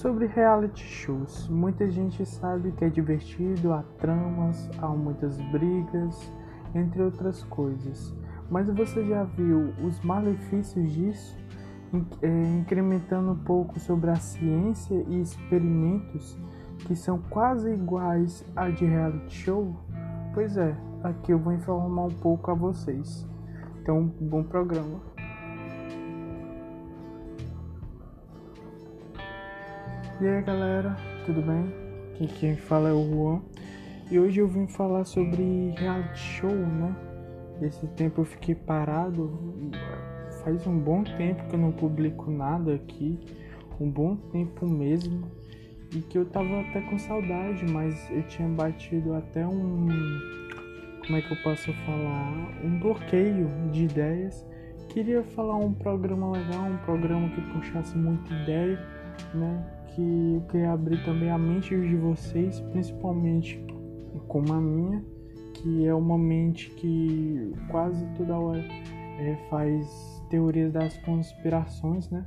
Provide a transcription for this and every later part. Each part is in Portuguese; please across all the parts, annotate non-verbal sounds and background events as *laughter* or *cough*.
Sobre reality shows, muita gente sabe que é divertido, há tramas, há muitas brigas, entre outras coisas. Mas você já viu os malefícios disso? É, incrementando um pouco sobre a ciência e experimentos que são quase iguais a de reality show? Pois é, aqui eu vou informar um pouco a vocês. Então, bom programa. E aí galera, tudo bem? Aqui quem fala é o Juan e hoje eu vim falar sobre reality show, né? Esse tempo eu fiquei parado, faz um bom tempo que eu não publico nada aqui, um bom tempo mesmo, e que eu tava até com saudade, mas eu tinha batido até um. Como é que eu posso falar? Um bloqueio de ideias. Queria falar um programa legal, um programa que puxasse muita ideia, né? Que eu queria abrir também a mente de vocês, principalmente como a minha, que é uma mente que quase toda hora é, faz teorias das conspirações, né?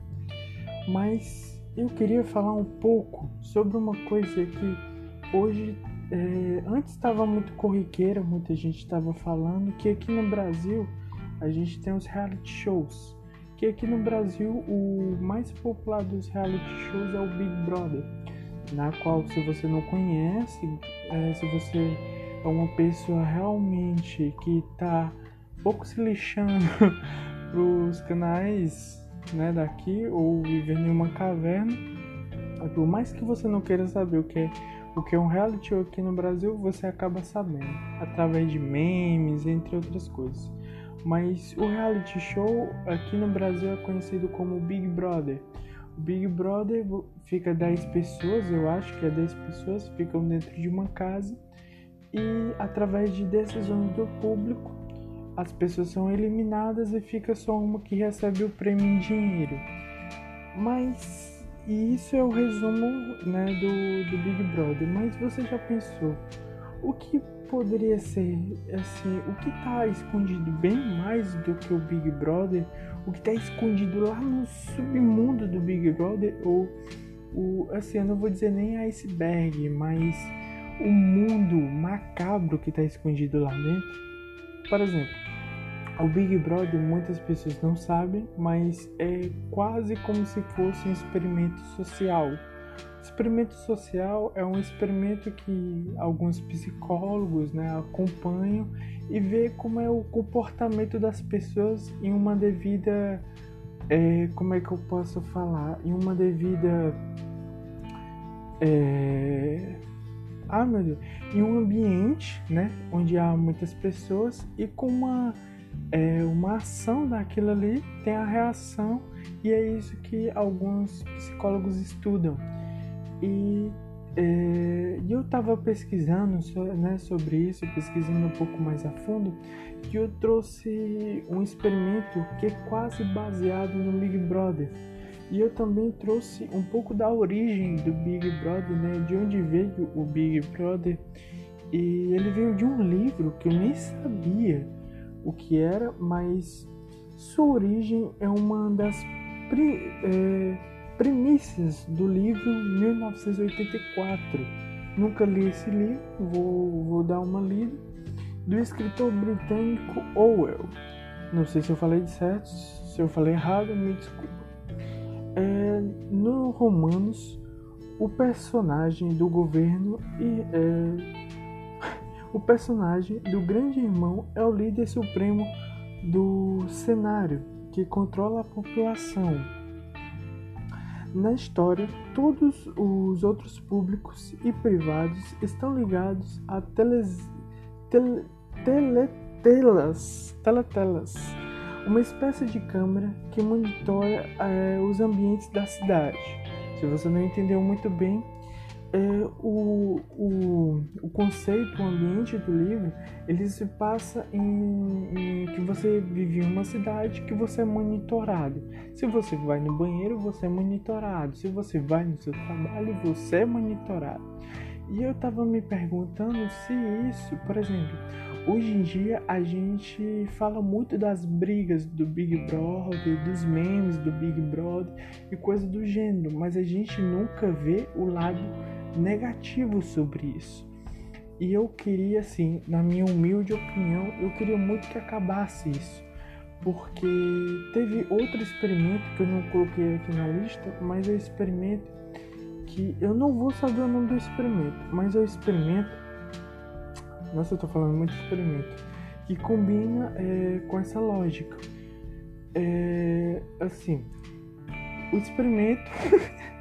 Mas eu queria falar um pouco sobre uma coisa que hoje, é, antes estava muito corriqueira, muita gente estava falando que aqui no Brasil a gente tem os reality shows que aqui no Brasil o mais popular dos reality shows é o Big Brother, na qual se você não conhece, é, se você é uma pessoa realmente que está pouco se lixando *laughs* para os canais né, daqui ou vivendo em uma caverna, por mais que você não queira saber o que é o que é um reality show aqui no Brasil, você acaba sabendo através de memes, entre outras coisas. Mas o reality show aqui no Brasil é conhecido como Big Brother. O Big Brother fica 10 pessoas, eu acho que é 10 pessoas, ficam dentro de uma casa e através de decisões do público as pessoas são eliminadas e fica só uma que recebe o prêmio em dinheiro. Mas isso é o resumo né, do, do Big Brother. Mas você já pensou o que poderia ser assim, o que está escondido bem mais do que o Big Brother, o que está escondido lá no submundo do Big Brother, ou o assim, eu não vou dizer nem iceberg, mas o mundo macabro que está escondido lá dentro. Por exemplo, o Big Brother muitas pessoas não sabem, mas é quase como se fosse um experimento social Experimento social é um experimento que alguns psicólogos né, acompanham e vê como é o comportamento das pessoas em uma devida. É, como é que eu posso falar? Em uma devida. É, ah, meu Deus! Em um ambiente né, onde há muitas pessoas e com uma, é, uma ação daquilo ali tem a reação, e é isso que alguns psicólogos estudam. E é, eu estava pesquisando né, sobre isso, pesquisando um pouco mais a fundo, que eu trouxe um experimento que é quase baseado no Big Brother. E eu também trouxe um pouco da origem do Big Brother, né, de onde veio o Big Brother. E ele veio de um livro que eu nem sabia o que era, mas sua origem é uma das. É, Premissas do livro 1984. Nunca li esse livro, vou, vou dar uma lida. Do escritor britânico Orwell. Não sei se eu falei certo, se eu falei errado, me desculpa. É, no Romanos, o personagem do governo e é, *laughs* o personagem do grande irmão é o líder supremo do cenário que controla a população na história, todos os outros públicos e privados estão ligados a teles, tele, teletelas, teletelas, uma espécie de câmera que monitora é, os ambientes da cidade. Se você não entendeu muito bem, é, o, o, o conceito, o ambiente do livro, ele se passa em, em, que você vive em uma cidade que você é monitorado. Se você vai no banheiro, você é monitorado. Se você vai no seu trabalho, você é monitorado. E eu estava me perguntando se isso, por exemplo, hoje em dia a gente fala muito das brigas do Big Brother, dos memes do Big Brother e coisas do gênero, mas a gente nunca vê o lado negativo sobre isso. E eu queria, assim, na minha humilde opinião, eu queria muito que acabasse isso. Porque teve outro experimento que eu não coloquei aqui na lista, mas é o experimento que eu não vou saber o nome do experimento, mas é o experimento. Nossa, eu tô falando muito experimento. Que combina é, com essa lógica. É, assim, o experimento *laughs*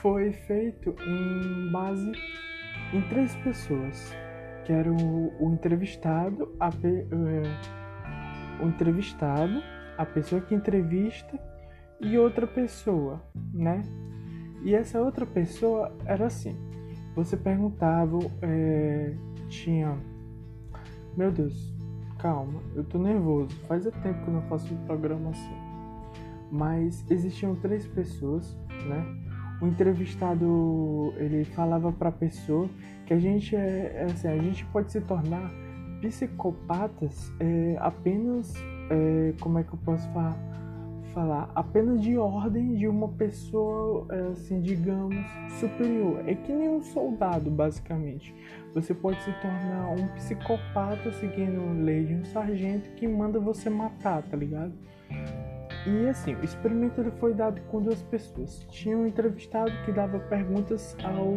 foi feito em base em três pessoas, que era o, o entrevistado, a, uh, o entrevistado, a pessoa que entrevista e outra pessoa, né? E essa outra pessoa era assim: você perguntava, é, tinha, meu Deus, calma, eu tô nervoso. Faz tempo que eu não faço um programa assim. Mas existiam três pessoas, né? O entrevistado ele falava para a pessoa que a gente é, é, assim, a gente pode se tornar psicopatas é, apenas é, como é que eu posso falar, falar? Apenas de ordem de uma pessoa é, assim digamos superior. É que nem um soldado basicamente. Você pode se tornar um psicopata seguindo a lei de um sargento que manda você matar tá ligado e assim, o experimento ele foi dado com duas pessoas. Tinha um entrevistado que dava perguntas ao,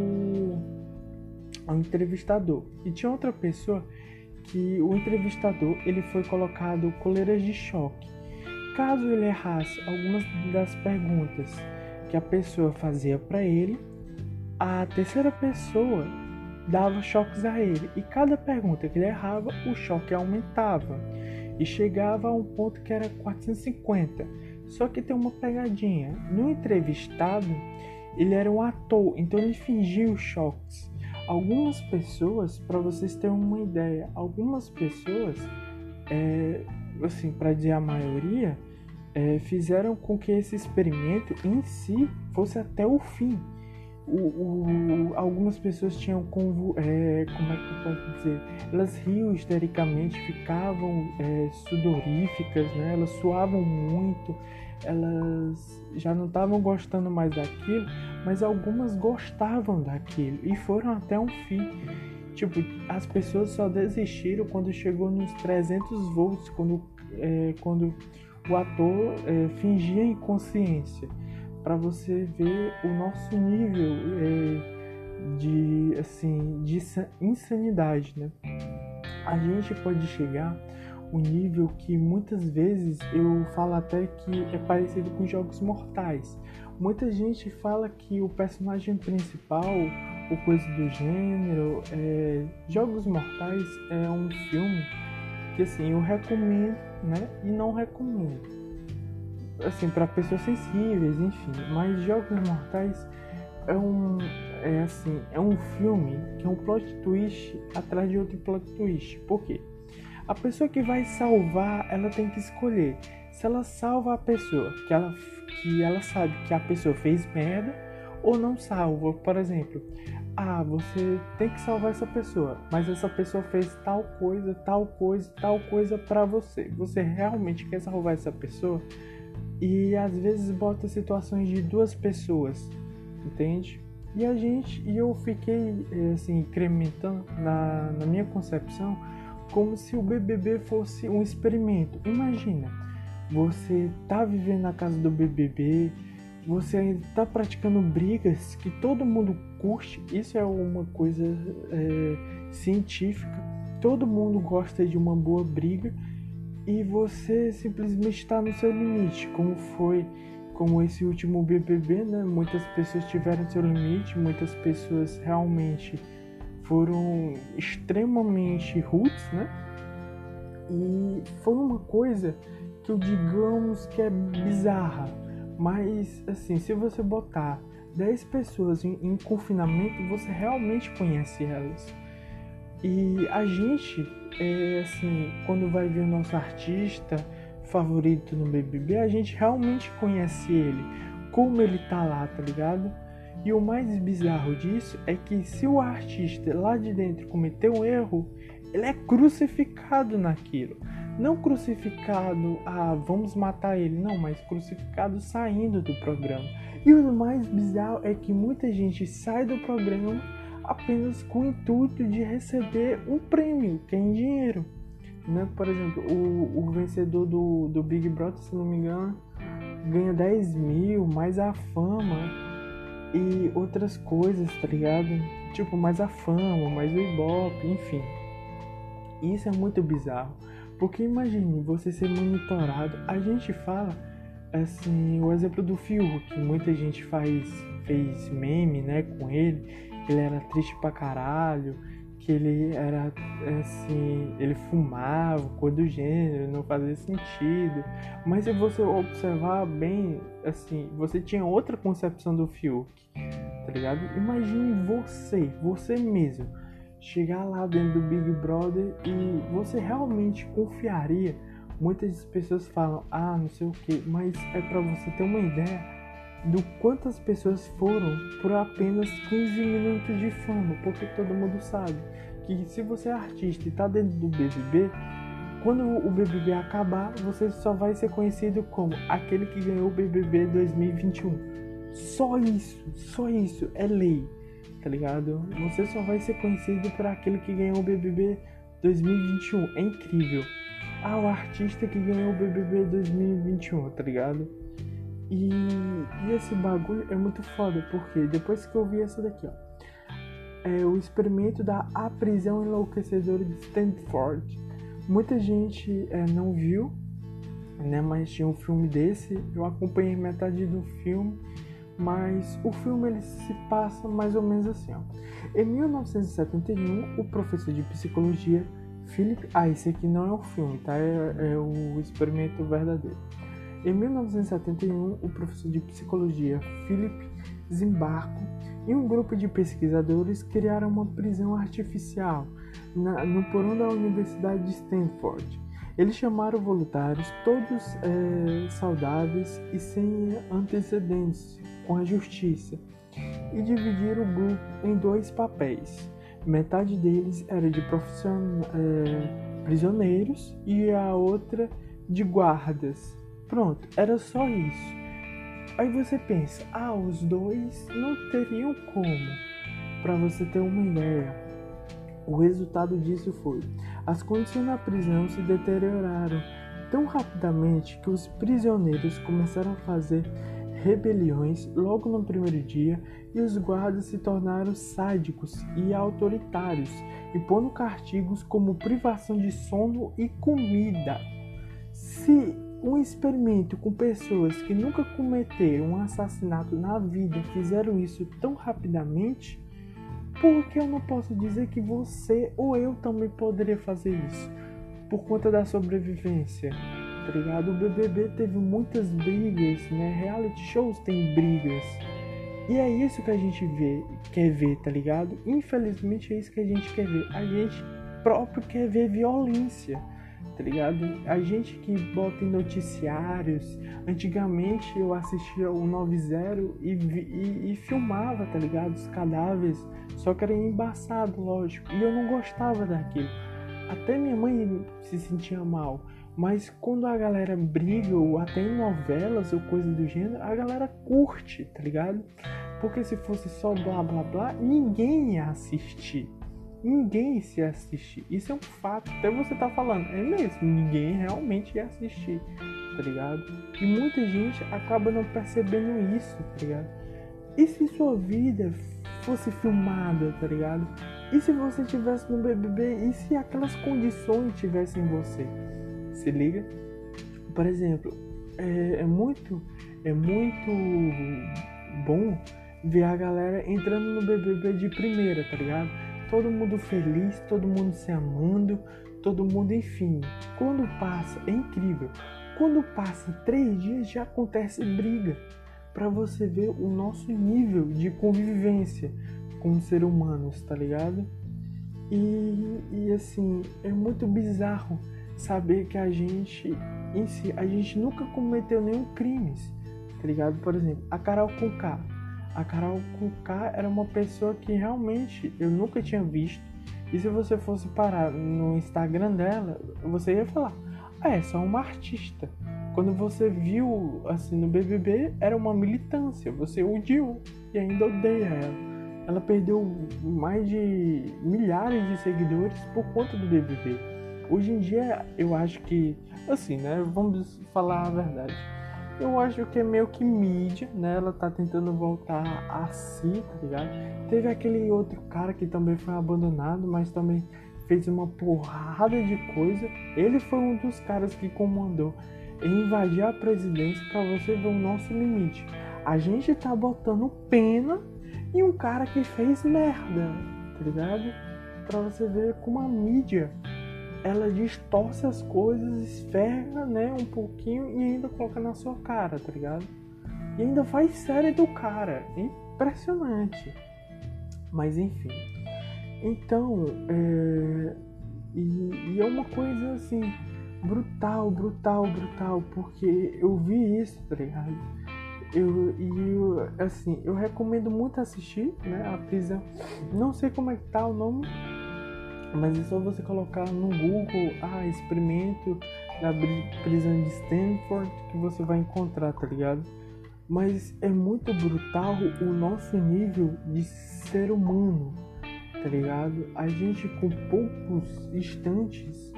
ao entrevistador. E tinha outra pessoa que o entrevistador ele foi colocado coleiras de choque. Caso ele errasse algumas das perguntas que a pessoa fazia para ele, a terceira pessoa dava choques a ele. E cada pergunta que ele errava, o choque aumentava e chegava a um ponto que era 450. Só que tem uma pegadinha. No entrevistado, ele era um ator, então ele fingia os choques. Algumas pessoas, para vocês terem uma ideia, algumas pessoas, é, assim, para dizer a maioria, é, fizeram com que esse experimento em si fosse até o fim o, o, algumas pessoas tinham convu, é, como é que eu posso dizer? Elas riam histericamente ficavam é, sudoríficas né? Elas suavam muito elas já não estavam gostando mais daquilo mas algumas gostavam daquilo. E foram até um fim. Tipo as pessoas só desistiram quando chegou nos 300 volts quando é, quando o ator é, fingia inconsciência para você ver o nosso nível é, de assim de insanidade, né? A gente pode chegar um nível que muitas vezes eu falo até que é parecido com jogos mortais. Muita gente fala que o personagem principal ou coisa do gênero, é, Jogos Mortais é um filme que assim eu recomendo, né? E não recomendo assim, para pessoas sensíveis, enfim. Mas Jogos Mortais é um é assim, é um filme que é um plot twist atrás de outro plot twist. Por quê? A pessoa que vai salvar, ela tem que escolher se ela salva a pessoa, que ela que ela sabe que a pessoa fez merda ou não salva. Por exemplo, ah, você tem que salvar essa pessoa, mas essa pessoa fez tal coisa, tal coisa, tal coisa para você. Você realmente quer salvar essa pessoa? E às vezes bota situações de duas pessoas, entende? E a gente, e eu fiquei eh, assim, incrementando na, na minha concepção como se o BBB fosse um experimento. Imagina, você tá vivendo na casa do BBB, você ainda tá praticando brigas que todo mundo curte, isso é uma coisa é, científica, todo mundo gosta de uma boa briga e você simplesmente está no seu limite, como foi como esse último BBB, né? Muitas pessoas tiveram seu limite, muitas pessoas realmente foram extremamente roots, né? E foi uma coisa que eu digamos que é bizarra, mas assim, se você botar 10 pessoas em, em confinamento, você realmente conhece elas. E a gente, é, assim, quando vai ver o nosso artista favorito no BBB, a gente realmente conhece ele, como ele tá lá, tá ligado? E o mais bizarro disso é que se o artista lá de dentro cometeu um erro, ele é crucificado naquilo. Não crucificado, ah, vamos matar ele, não, mas crucificado saindo do programa. E o mais bizarro é que muita gente sai do programa apenas com o intuito de receber um prêmio, que é em dinheiro. Né? Por exemplo, o, o vencedor do, do Big Brother, se não me engano, ganha 10 mil, mais a fama e outras coisas, tá ligado? Tipo, mais a fama, mais o Ibope, enfim. Isso é muito bizarro. Porque imagine você ser monitorado. A gente fala assim, o exemplo do Fiuk, que muita gente faz fez meme, né, com ele, que ele era triste pra caralho, que ele era assim, ele fumava, coisa do gênero, não fazia sentido. Mas se você observar bem, assim, você tinha outra concepção do Fiuk, tá ligado? Imagine você, você mesmo, chegar lá dentro do Big Brother e você realmente confiaria. Muitas pessoas falam, ah, não sei o que, mas é para você ter uma ideia do quantas pessoas foram por apenas 15 minutos de fama, porque todo mundo sabe que se você é artista e está dentro do BBB, quando o BBB acabar, você só vai ser conhecido como aquele que ganhou o BBB 2021. Só isso, só isso é lei, tá ligado? Você só vai ser conhecido por aquele que ganhou o BBB 2021. É incrível. Ah, o artista que ganhou o BBB 2021, tá ligado? E, e esse bagulho é muito foda, porque depois que eu vi essa daqui, ó. É o experimento da A Prisão Enlouquecedora de Stanford. Muita gente é, não viu, né? Mas tinha um filme desse. Eu acompanhei metade do filme, mas o filme ele se passa mais ou menos assim, ó. Em 1971, o professor de psicologia Philip, ah, esse aqui não é o filme, tá? É, é o experimento verdadeiro. Em 1971, o professor de psicologia Philip Zimbarco e um grupo de pesquisadores criaram uma prisão artificial na, no porão da Universidade de Stanford. Eles chamaram voluntários todos é, saudáveis e sem antecedentes com a justiça e dividiram o grupo em dois papéis. Metade deles era de é, prisioneiros e a outra de guardas Pronto, era só isso. Aí você pensa, ah, os dois não teriam como. Para você ter uma ideia, o resultado disso foi: as condições na prisão se deterioraram tão rapidamente que os prisioneiros começaram a fazer rebeliões logo no primeiro dia e os guardas se tornaram sádicos e autoritários, impondo castigos como privação de sono e comida. Se um experimento com pessoas que nunca cometeram um assassinato na vida fizeram isso tão rapidamente, por que eu não posso dizer que você ou eu também poderia fazer isso? Por conta da sobrevivência, tá ligado? O BBB teve muitas brigas, né? Reality shows tem brigas. E é isso que a gente vê, quer ver, tá ligado? Infelizmente é isso que a gente quer ver. A gente próprio quer ver violência tá ligado? A gente que bota em noticiários, antigamente eu assistia o 90 e, e, e filmava, tá ligado? Os cadáveres, só que era embaçado, lógico, e eu não gostava daquilo. Até minha mãe se sentia mal. Mas quando a galera briga, ou até em novelas ou coisa do gênero, a galera curte, tá ligado? Porque se fosse só blá blá blá, ninguém ia assistir ninguém se assistir. Isso é um fato. Até você tá falando, é mesmo, ninguém realmente ia assistir, tá ligado? E muita gente acaba não percebendo isso, tá ligado? E se sua vida fosse filmada, tá ligado? E se você tivesse no BBB? E se aquelas condições tivessem em você? Se liga? Por exemplo, é, é muito, é muito bom ver a galera entrando no BBB de primeira, tá ligado? Todo mundo feliz, todo mundo se amando, todo mundo, enfim. Quando passa, é incrível. Quando passa três dias já acontece briga. Para você ver o nosso nível de convivência como ser humanos, tá ligado? E, e assim, é muito bizarro saber que a gente, em si, a gente nunca cometeu nenhum crime, tá ligado? Por exemplo, a Carol Conká a Carol Conká era uma pessoa que realmente eu nunca tinha visto. E se você fosse parar no Instagram dela, você ia falar: ah, é só uma artista. Quando você viu assim no BBB, era uma militância, você odiou e ainda odeia ela. Ela perdeu mais de milhares de seguidores por conta do BBB. Hoje em dia, eu acho que, assim, né? Vamos falar a verdade eu acho que é meio que mídia, né? Ela tá tentando voltar a si, tá ligado? Teve aquele outro cara que também foi abandonado, mas também fez uma porrada de coisa. Ele foi um dos caras que comandou invadir a presidência para você ver o nosso limite. A gente tá botando pena em um cara que fez merda, tá ligado? Pra você ver como a mídia ela distorce as coisas, esferra, né, um pouquinho e ainda coloca na sua cara, tá ligado? E ainda faz série do cara. Impressionante. Mas enfim. Então, é... E, e, é uma coisa assim, brutal, brutal, brutal, porque eu vi isso, tá ligado? Eu, e eu, assim, eu recomendo muito assistir, né? A prisão. Não sei como é que tá o nome, mas é só você colocar no Google, ah, experimento da prisão de Stanford que você vai encontrar, tá ligado? Mas é muito brutal o nosso nível de ser humano, tá ligado? A gente com poucos instantes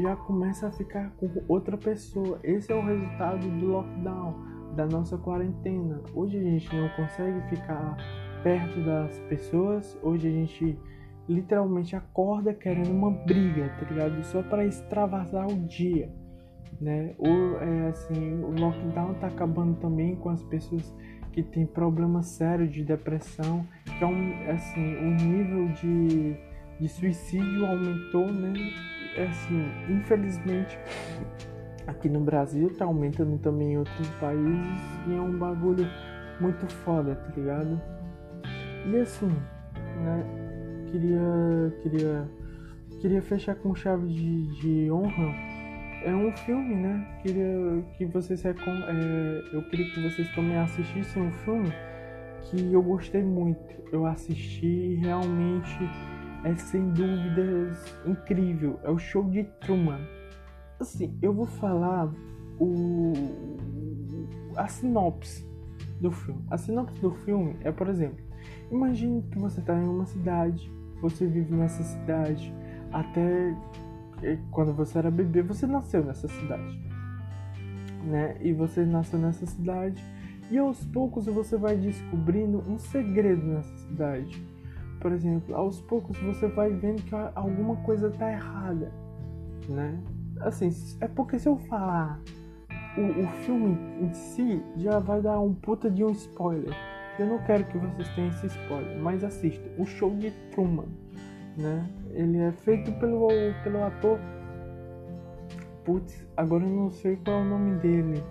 já começa a ficar com outra pessoa. Esse é o resultado do lockdown, da nossa quarentena. Hoje a gente não consegue ficar perto das pessoas, hoje a gente literalmente acorda querendo uma briga, tá ligado? Só para extravasar o dia, né? Ou é assim, o lockdown tá acabando também com as pessoas que têm problemas sérios de depressão, que é um, assim, o nível de, de suicídio aumentou, né? É assim, infelizmente aqui no Brasil tá aumentando também em outros países e é um bagulho muito foda, tá ligado? E assim, né? Queria queria queria fechar com chave de, de honra. É um filme né? Queria que vocês é, eu queria que vocês também assistissem um filme que eu gostei muito. Eu assisti realmente é sem dúvidas incrível. É o show de Truman. Assim eu vou falar o a sinopse do filme. A sinopse do filme é por exemplo imagine que você está em uma cidade você vive nessa cidade até quando você era bebê, você nasceu nessa cidade, né? E você nasceu nessa cidade e aos poucos você vai descobrindo um segredo nessa cidade. Por exemplo, aos poucos você vai vendo que alguma coisa tá errada, né? Assim, é porque se eu falar o, o filme em si já vai dar um puta de um spoiler. Eu não quero que vocês tenham esse spoiler, mas assistam. O show de Truman, né? Ele é feito pelo, pelo ator. Putz, agora eu não sei qual é o nome dele,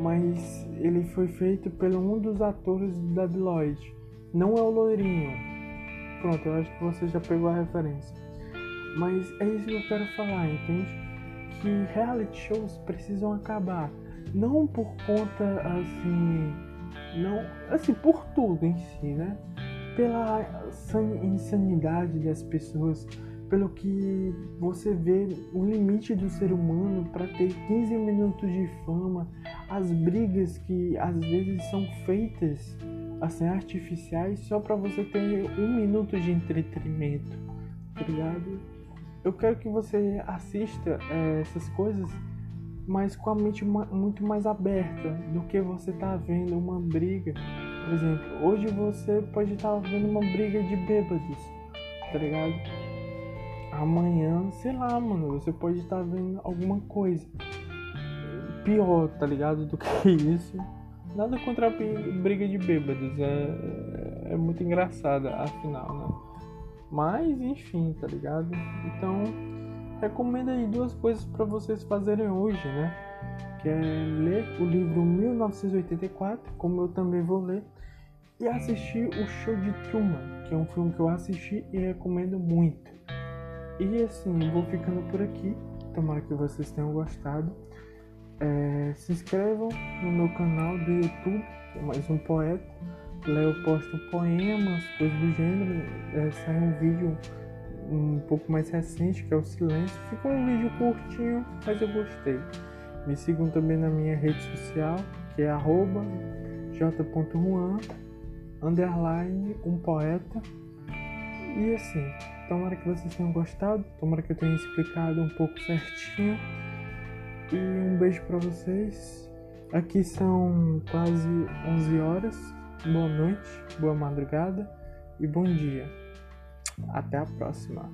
mas ele foi feito pelo um dos atores da Deloitte. Não é o loirinho. Pronto, eu acho que você já pegou a referência. Mas é isso que eu quero falar, entende? Que reality shows precisam acabar. Não por conta assim não, assim, por tudo em si, né? Pela insanidade das pessoas, pelo que você vê o limite do ser humano para ter 15 minutos de fama, as brigas que às vezes são feitas assim artificiais só para você ter um minuto de entretenimento, tá ligado? Eu quero que você assista é, essas coisas mas com a mente muito mais aberta do que você tá vendo uma briga. Por exemplo, hoje você pode estar tá vendo uma briga de bêbados, tá ligado? Amanhã, sei lá, mano, você pode estar tá vendo alguma coisa pior, tá ligado? Do que *laughs* isso. Nada contra a briga de bêbados, é, é muito engraçada, afinal, né? Mas, enfim, tá ligado? Então, recomendo aí duas coisas para vocês fazerem hoje, né? Que é ler o livro 1984, como eu também vou ler, e assistir o Show de Truman, que é um filme que eu assisti e recomendo muito. E assim, eu vou ficando por aqui. Tomara que vocês tenham gostado. É, se inscrevam no meu canal do YouTube, que é mais um poeta. Lá eu posto poemas, coisas do gênero. É, sai um vídeo um pouco mais recente, que é o Silêncio. Ficou um vídeo curtinho, mas eu gostei. Me sigam também na minha rede social, que é arroba j.juan, underline, um poeta. E assim, tomara que vocês tenham gostado, tomara que eu tenha explicado um pouco certinho. E um beijo para vocês. Aqui são quase 11 horas. Boa noite, boa madrugada e bom dia. Até a próxima.